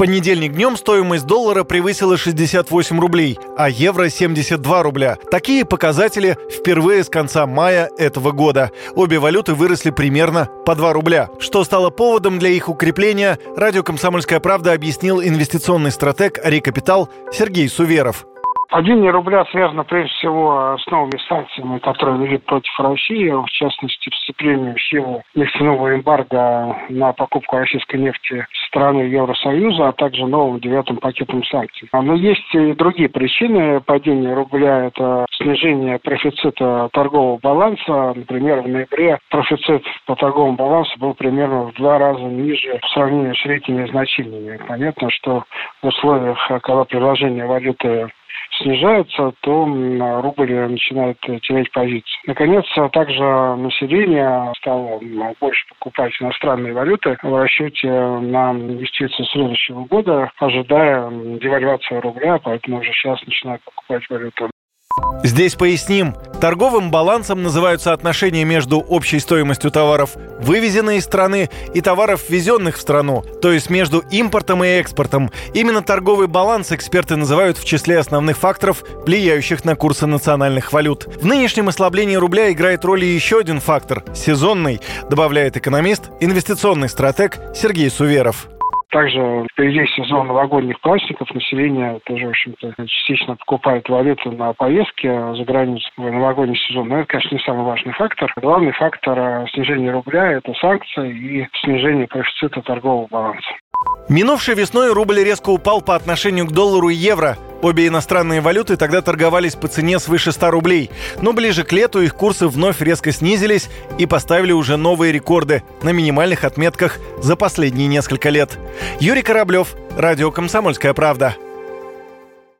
понедельник днем стоимость доллара превысила 68 рублей, а евро 72 рубля. Такие показатели впервые с конца мая этого года. Обе валюты выросли примерно по 2 рубля. Что стало поводом для их укрепления, радио «Комсомольская правда» объяснил инвестиционный стратег «Рекапитал» Сергей Суверов. Падение рубля связано прежде всего с новыми санкциями, которые ввели против России, в частности, вступлением в силу нефтяного эмбарго на покупку российской нефти страны Евросоюза, а также новым девятым пакетом санкций. Но есть и другие причины падения рубля. Это снижение профицита торгового баланса. Например, в ноябре профицит по торговому балансу был примерно в два раза ниже в сравнении с летними значениями. Понятно, что в условиях, когда предложение валюты снижается, то рубль начинает терять позиции. Наконец, также население стало больше покупать иностранные валюты в расчете на инвестиции следующего года, ожидая девальвации рубля, поэтому уже сейчас начинают покупать валюту Здесь поясним. Торговым балансом называются отношения между общей стоимостью товаров, вывезенных из страны, и товаров, ввезенных в страну, то есть между импортом и экспортом. Именно торговый баланс эксперты называют в числе основных факторов, влияющих на курсы национальных валют. В нынешнем ослаблении рубля играет роль еще один фактор – сезонный, добавляет экономист, инвестиционный стратег Сергей Суверов. Также впереди сезон новогодних праздников. Население тоже, в общем-то, частично покупает валюту на поездки за границу в новогодний сезон. Но это, конечно, не самый важный фактор. Главный фактор э, снижения рубля – это санкции и снижение коэффициента торгового баланса. Минувшей весной рубль резко упал по отношению к доллару и евро. Обе иностранные валюты тогда торговались по цене свыше 100 рублей. Но ближе к лету их курсы вновь резко снизились и поставили уже новые рекорды на минимальных отметках за последние несколько лет. Юрий Кораблев, Радио «Комсомольская правда».